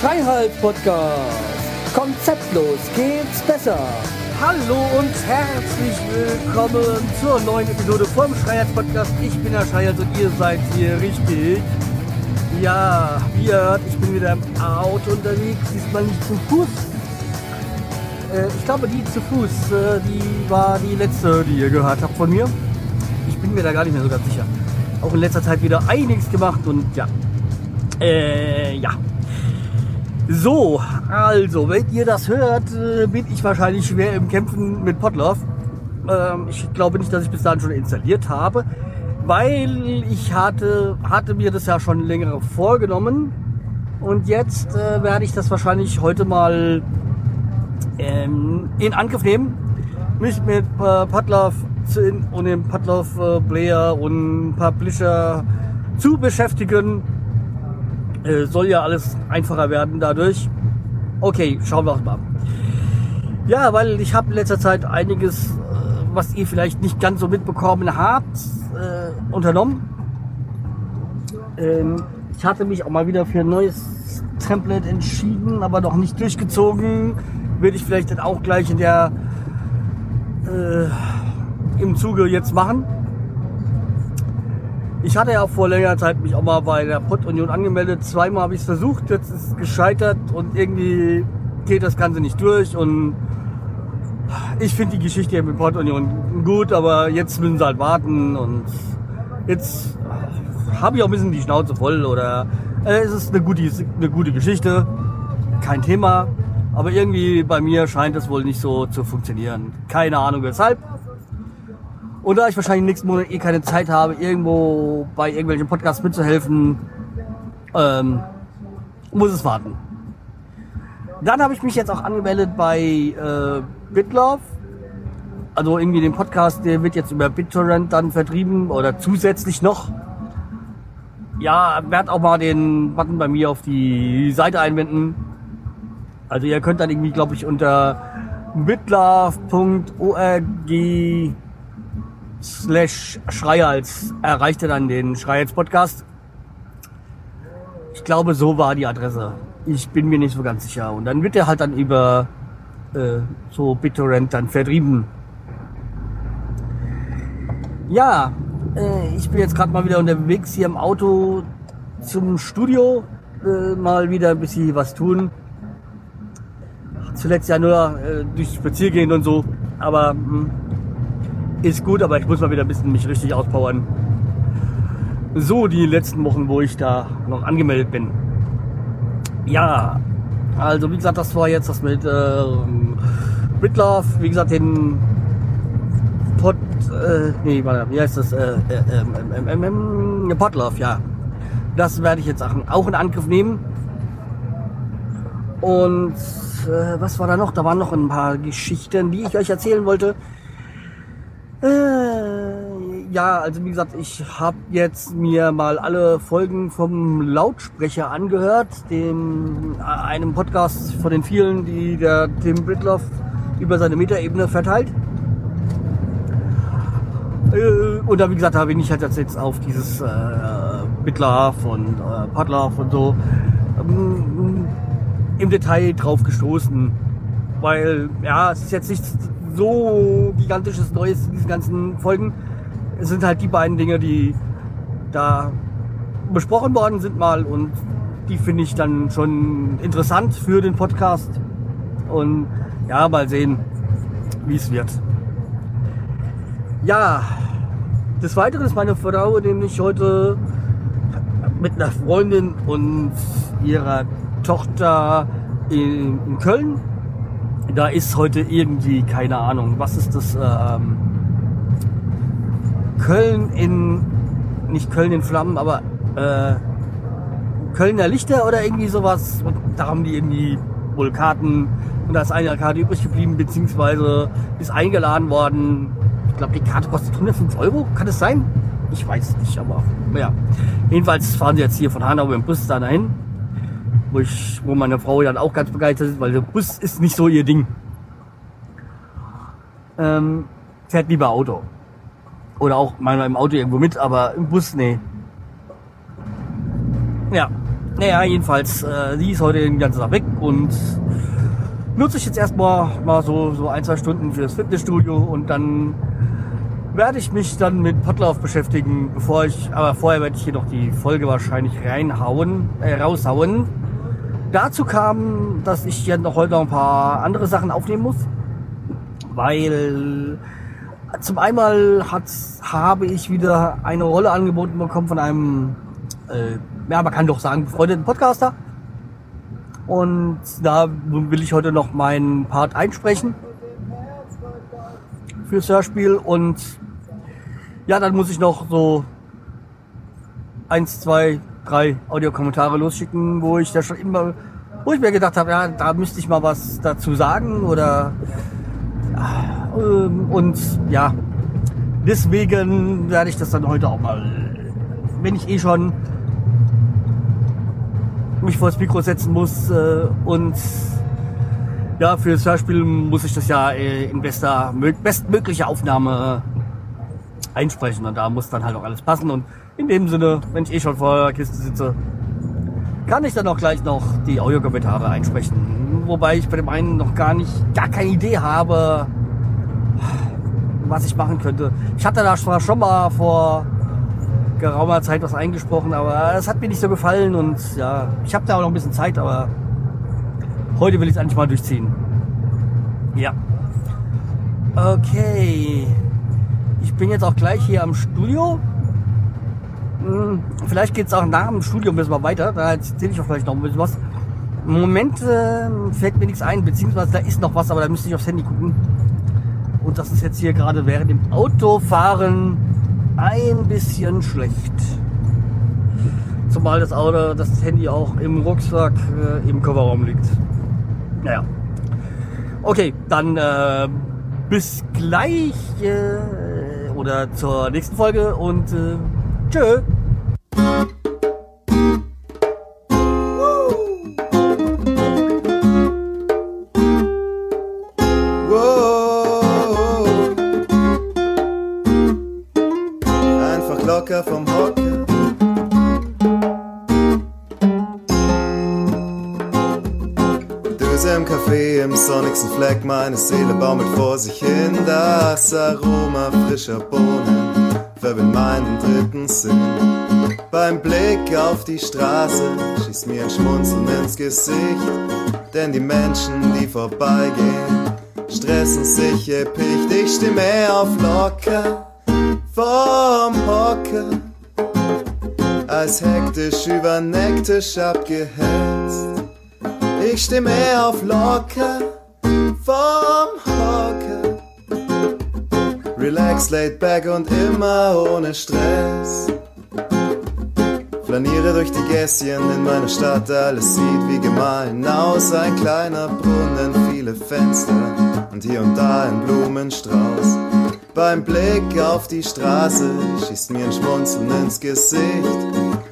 Schreihals Podcast. Konzeptlos geht's besser. Hallo und herzlich willkommen zur neuen Episode vom Schreihals Podcast. Ich bin der Schreihals und ihr seid hier richtig. Ja, wie ihr hört, ich bin wieder im Auto unterwegs, diesmal nicht zu Fuß. Äh, ich glaube, die zu Fuß, äh, die war die letzte, die ihr gehört habt von mir. Ich bin mir da gar nicht mehr so ganz sicher. Auch in letzter Zeit wieder einiges gemacht und ja. Äh, ja. So, also, wenn ihr das hört, äh, bin ich wahrscheinlich schwer im Kämpfen mit Podlove. Ähm, ich glaube nicht, dass ich bis dahin schon installiert habe, weil ich hatte, hatte mir das ja schon länger vorgenommen. Und jetzt äh, werde ich das wahrscheinlich heute mal ähm, in Angriff nehmen, mich mit äh, Podlove und dem Podlove äh, Player und Publisher zu beschäftigen äh, soll ja alles einfacher werden dadurch. Okay, schauen wir mal. Ja, weil ich habe in letzter Zeit einiges, äh, was ihr vielleicht nicht ganz so mitbekommen habt, äh, unternommen. Ähm, ich hatte mich auch mal wieder für ein neues Template entschieden, aber noch nicht durchgezogen. Will ich vielleicht dann auch gleich in der äh, im Zuge jetzt machen. Ich hatte ja vor längerer Zeit mich auch mal bei der Pott-Union angemeldet. Zweimal habe ich es versucht, jetzt ist es gescheitert und irgendwie geht das Ganze nicht durch. Und ich finde die Geschichte mit Pott-Union gut, aber jetzt müssen sie halt warten und jetzt habe ich auch ein bisschen die Schnauze voll oder äh, es ist eine gute, eine gute Geschichte, kein Thema. Aber irgendwie bei mir scheint es wohl nicht so zu funktionieren. Keine Ahnung weshalb. Und da ich wahrscheinlich nächsten Monat eh keine Zeit habe, irgendwo bei irgendwelchen Podcasts mitzuhelfen, ähm, muss es warten. Dann habe ich mich jetzt auch angemeldet bei äh, BitLove. Also irgendwie den Podcast, der wird jetzt über BitTorrent dann vertrieben oder zusätzlich noch. Ja, werde auch mal den Button bei mir auf die Seite einwenden. Also ihr könnt dann irgendwie, glaube ich, unter bitlove.org slash Schreihals erreichte dann den Schreihals Podcast. Ich glaube, so war die Adresse. Ich bin mir nicht so ganz sicher. Und dann wird er halt dann über äh, so BitTorrent dann vertrieben. Ja, äh, ich bin jetzt gerade mal wieder unterwegs hier im Auto zum Studio. Äh, mal wieder ein bisschen was tun. Zuletzt ja nur äh, durch Spaziergehen und so. Aber mh, hm, ist gut, aber ich muss mal wieder ein bisschen mich richtig auspowern. So, die letzten Wochen, wo ich da noch angemeldet bin. Ja, also wie gesagt, das war jetzt das mit äh, Britlove, wie gesagt, den Pod, äh, nee, warte, wie heißt das? Äh, äh, ähm, ähm, ähm, Podlove, ja. Das werde ich jetzt auch in Angriff nehmen. Und äh, was war da noch? Da waren noch ein paar Geschichten, die ich euch erzählen wollte. Äh, ja, also wie gesagt, ich habe jetzt mir mal alle Folgen vom Lautsprecher angehört, dem äh, einem Podcast von den vielen, die der Tim Britloff über seine Metaebene verteilt. Äh, und da wie gesagt, da bin ich halt jetzt auf dieses äh, Bitlaff und äh, Padlaff und so ähm, im Detail drauf gestoßen. Weil, ja, es ist jetzt nicht so gigantisches Neues in diesen ganzen Folgen. Es sind halt die beiden Dinge, die da besprochen worden sind mal und die finde ich dann schon interessant für den Podcast. Und ja, mal sehen, wie es wird. Ja, des Weiteren ist meine Frau nämlich heute mit einer Freundin und ihrer Tochter in, in Köln da ist heute irgendwie, keine Ahnung, was ist das? Ähm, Köln in, nicht Köln in Flammen, aber äh, Kölner Lichter oder irgendwie sowas. Und da haben die irgendwie wohl Karten und da ist eine Karte übrig geblieben, beziehungsweise ist eingeladen worden. Ich glaube, die Karte kostet 105 Euro, kann es sein? Ich weiß nicht, aber ja. Jedenfalls fahren sie jetzt hier von Hanau mit dem Bus da dahin wo, ich, wo meine Frau dann auch ganz begeistert ist, weil der Bus ist nicht so ihr Ding. Ähm, fährt lieber Auto. Oder auch mal im Auto irgendwo mit, aber im Bus, nee. Ja. Naja, jedenfalls, äh, sie ist heute den ganzen Tag weg und nutze ich jetzt erstmal mal so, so ein, zwei Stunden fürs Fitnessstudio und dann werde ich mich dann mit Potlauf beschäftigen, bevor ich, aber vorher werde ich hier noch die Folge wahrscheinlich reinhauen, äh, raushauen. Dazu kam, dass ich ja noch heute noch ein paar andere Sachen aufnehmen muss, weil zum einmal hat, habe ich wieder eine Rolle angeboten bekommen von einem, äh, ja, man kann doch sagen, befreundeten Podcaster. Und da will ich heute noch meinen Part einsprechen fürs Hörspiel und ja, dann muss ich noch so eins, zwei, drei Audiokommentare losschicken, wo ich da schon immer, wo ich mir gedacht habe, ja, da müsste ich mal was dazu sagen oder ja, ähm, und ja, deswegen werde ich das dann heute auch mal, wenn ich eh schon mich vor das Mikro setzen muss äh, und ja, für das Hörspiel muss ich das ja äh, in bester, bestmöglicher Aufnahme einsprechen und da muss dann halt auch alles passen und in dem Sinne, wenn ich eh schon vor der Kiste sitze, kann ich dann auch gleich noch die Audiokommentare einsprechen. Wobei ich bei dem einen noch gar nicht, gar keine Idee habe, was ich machen könnte. Ich hatte da zwar schon mal vor geraumer Zeit was eingesprochen, aber es hat mir nicht so gefallen und ja, ich habe da auch noch ein bisschen Zeit, aber heute will ich es eigentlich mal durchziehen. Ja. Okay. Bin jetzt auch gleich hier am Studio. Hm, vielleicht geht es auch nach dem Studio ein bisschen weiter. Da erzähle ich auch vielleicht noch ein bisschen was. Im Moment äh, fällt mir nichts ein, beziehungsweise da ist noch was, aber da müsste ich aufs Handy gucken. Und das ist jetzt hier gerade während dem Autofahren ein bisschen schlecht. Zumal das Auto, das Handy auch im Rucksack äh, im Kofferraum liegt. Naja. Okay, dann äh, bis gleich äh, oder zur nächsten Folge und äh, tschö. Sonnigsten Fleck, meine Seele baumelt vor sich hin. Das Aroma frischer Bohnen verbindet meinen dritten Sinn. Beim Blick auf die Straße schießt mir ein Schmunzeln ins Gesicht. Denn die Menschen, die vorbeigehen, stressen sich epicht. Ich steh mehr auf locker vom Hocker, als hektisch über Nektisch abgehetzt. Ich steh mehr auf locker vom Hocker. Relax, laid back und immer ohne Stress. Flaniere durch die Gässchen in meiner Stadt, alles sieht wie gemahlen aus. Ein kleiner Brunnen, viele Fenster und hier und da ein Blumenstrauß. Beim Blick auf die Straße schießt mir ein Schmunzeln ins Gesicht,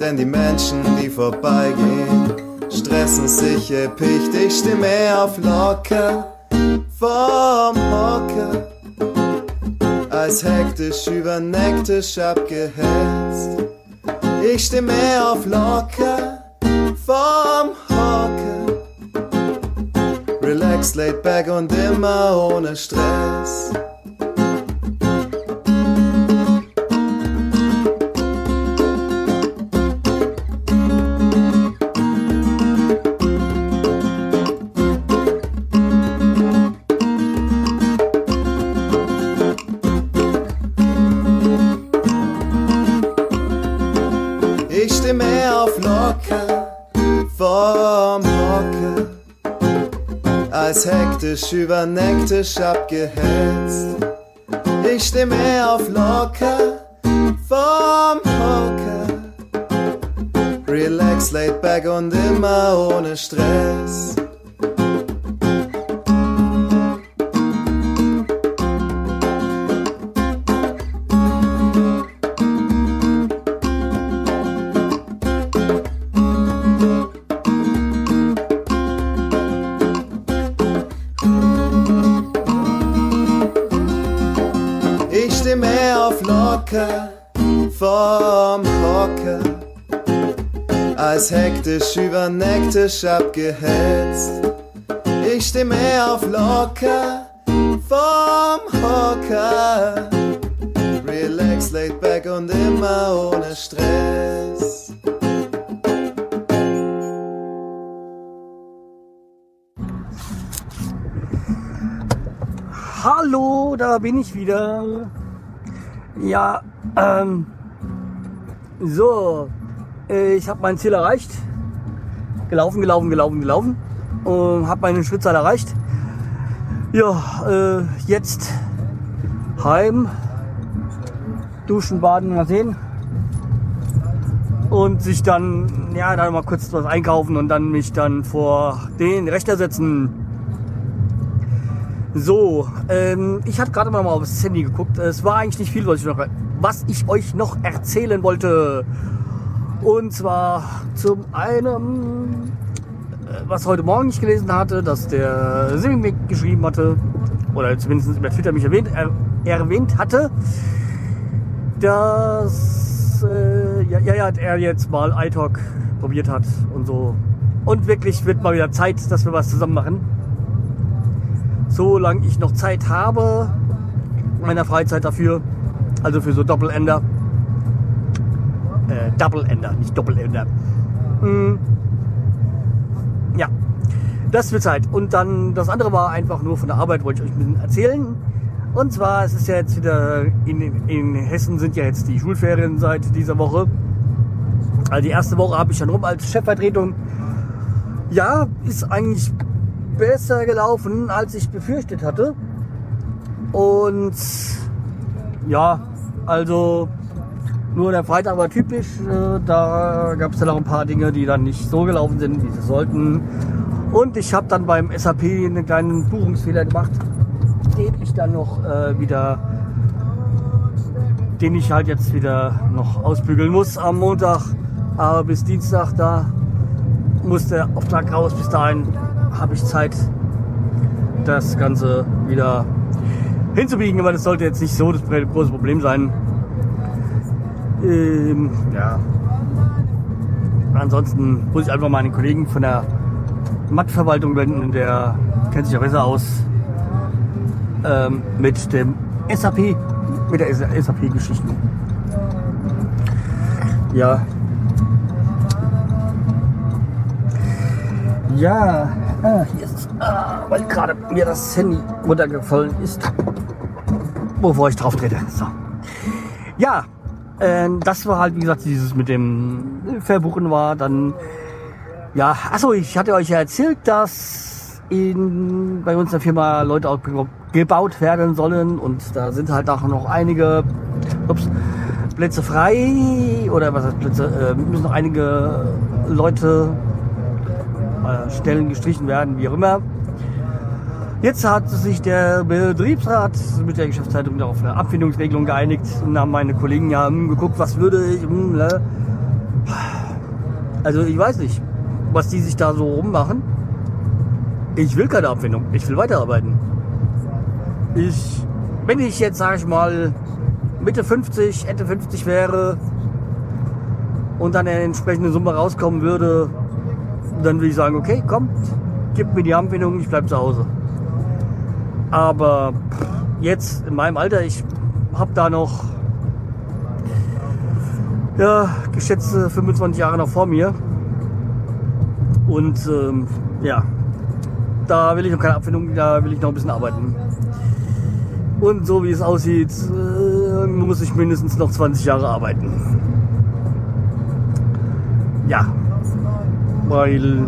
denn die Menschen, die vorbeigehen, stressen sich epicht. Ich steh mehr auf locker vom Hocker, als hektisch über Nektisch abgehetzt. Ich steh mehr auf locker vom Hocker, relax, laid back und immer ohne Stress. Hektisch über Nektisch abgehetzt. Ich steh mehr auf locker vom Hocker. Relax, laid back und immer ohne Stress. Auf locker vom Hocker, als hektisch über Nektisch abgehetzt. Ich steh mehr auf locker vom Hocker, relax, laid back und immer ohne Stress. Hallo, da bin ich wieder. Ja, ähm, so, ich habe mein Ziel erreicht. Gelaufen, gelaufen, gelaufen, gelaufen. Und habe meine Schrittzahl erreicht. Ja, äh, jetzt heim. Duschen, baden, mal sehen. Und sich dann, ja, dann mal kurz was einkaufen und dann mich dann vor den Rechner setzen. So, ähm, ich hatte gerade mal aufs Handy geguckt. Es war eigentlich nicht viel, was ich, noch, was ich euch noch erzählen wollte. Und zwar zum einen, äh, was heute Morgen ich gelesen hatte, dass der Simi geschrieben hatte, oder zumindest über Twitter mich erwähnt, er, erwähnt hatte, dass äh, ja, ja, er jetzt mal iTalk probiert hat und so. Und wirklich wird mal wieder Zeit, dass wir was zusammen machen solange ich noch Zeit habe, meiner Freizeit dafür, also für so Doppelender. Äh, Double-Ender, nicht Doppelender. Mm. Ja, das wird Zeit. Und dann das andere war einfach nur von der Arbeit, wollte ich euch ein bisschen erzählen. Und zwar, es ist ja jetzt wieder, in, in Hessen sind ja jetzt die Schulferien seit dieser Woche. Also die erste Woche habe ich schon rum als Chefvertretung. Ja, ist eigentlich besser gelaufen, als ich befürchtet hatte. Und ja, also nur der Freitag war typisch. Äh, da gab es dann auch ein paar Dinge, die dann nicht so gelaufen sind, wie sie sollten. Und ich habe dann beim SAP einen kleinen Buchungsfehler gemacht, den ich dann noch äh, wieder, den ich halt jetzt wieder noch ausbügeln muss am Montag. Aber bis Dienstag da muss der Auftrag raus. Bis dahin habe ich Zeit, das Ganze wieder hinzubiegen, aber das sollte jetzt nicht so das große Problem sein. Ähm, ja. Ansonsten muss ich einfach meinen Kollegen von der Mattverwaltung wenden, der kennt sich ja besser aus ähm, mit dem SAP, mit der SAP-Geschichte. Ja. Ja, Ah, es. Ah, weil gerade mir das Handy runtergefallen ist. Bevor ich drauf trete. So. Ja, äh, das war halt, wie gesagt, dieses mit dem Verbuchen war. Dann, ja, achso, ich hatte euch ja erzählt, dass in, bei uns in der Firma Leute auch gebaut werden sollen. Und da sind halt auch noch einige ups, Plätze frei. Oder was heißt Plätze? Äh, müssen noch einige Leute äh, Stellen gestrichen werden, wie auch immer. Jetzt hat sich der Betriebsrat mit der Geschäftsleitung auf eine Abfindungsregelung geeinigt und haben meine Kollegen ja hm, geguckt, was würde ich. Hm, ne? Also ich weiß nicht, was die sich da so rummachen. Ich will keine Abfindung, ich will weiterarbeiten. Ich, wenn ich jetzt, sage ich mal, Mitte 50, Ende 50 wäre und dann eine entsprechende Summe rauskommen würde, dann würde ich sagen, okay, komm, gib mir die Anbindung, ich bleibe zu Hause. Aber jetzt in meinem Alter, ich habe da noch ja, geschätzte 25 Jahre noch vor mir. Und ähm, ja, da will ich noch keine Abfindung, da will ich noch ein bisschen arbeiten. Und so wie es aussieht, äh, muss ich mindestens noch 20 Jahre arbeiten. Ja, weil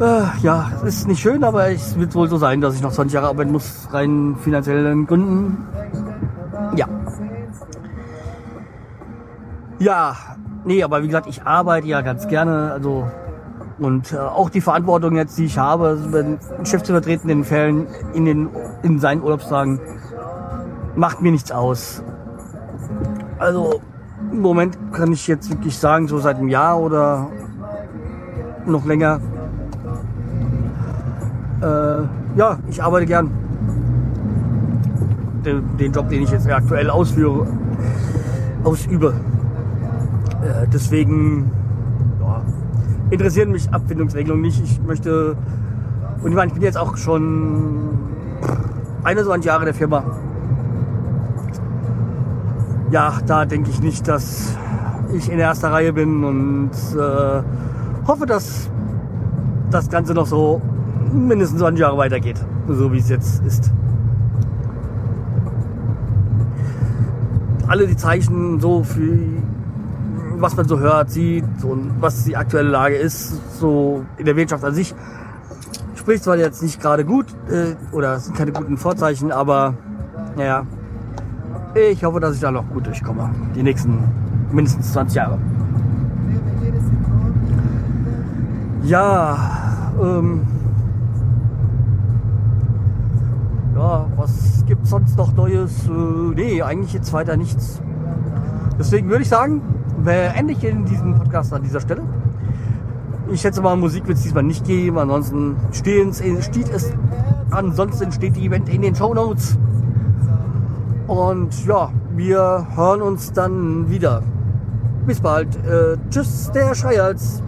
äh, ja, es ist nicht schön, aber es wird wohl so sein, dass ich noch 20 Jahre arbeiten muss, rein finanziellen Gründen. Ja. Ja, nee, aber wie gesagt, ich arbeite ja ganz gerne, also und äh, auch die Verantwortung jetzt, die ich habe, den Chef zu vertreten in den Fällen, in den in seinen Urlaubstagen, macht mir nichts aus. Also im Moment kann ich jetzt wirklich sagen, so seit einem Jahr oder noch länger. Äh, ja, ich arbeite gern. den, den Job, den ich jetzt aktuell ausführe, ausübe. Äh, deswegen ja, interessieren mich Abfindungsregelungen nicht. Ich möchte, und ich meine, ich bin jetzt auch schon 21 Jahre der Firma. Ja, da denke ich nicht, dass ich in erster Reihe bin und äh, hoffe, dass das Ganze noch so mindestens 20 Jahre weitergeht, so wie es jetzt ist. Alle die Zeichen so für was man so hört, sieht und was die aktuelle Lage ist, so in der Wirtschaft an sich, spricht zwar jetzt nicht gerade gut äh, oder sind keine guten Vorzeichen, aber naja, ich hoffe, dass ich da noch gut durchkomme. Die nächsten mindestens 20 Jahre. Ja, ähm, ja, was gibt sonst noch Neues? Äh, nee, eigentlich jetzt weiter nichts. Deswegen würde ich sagen, beende ich in diesem Podcast an dieser Stelle. Ich schätze mal, Musik wird es diesmal nicht geben. Ansonsten steht es, ansonsten steht die Event in den Show Notes. Und ja, wir hören uns dann wieder. Bis bald. Äh, tschüss, der Schreihals.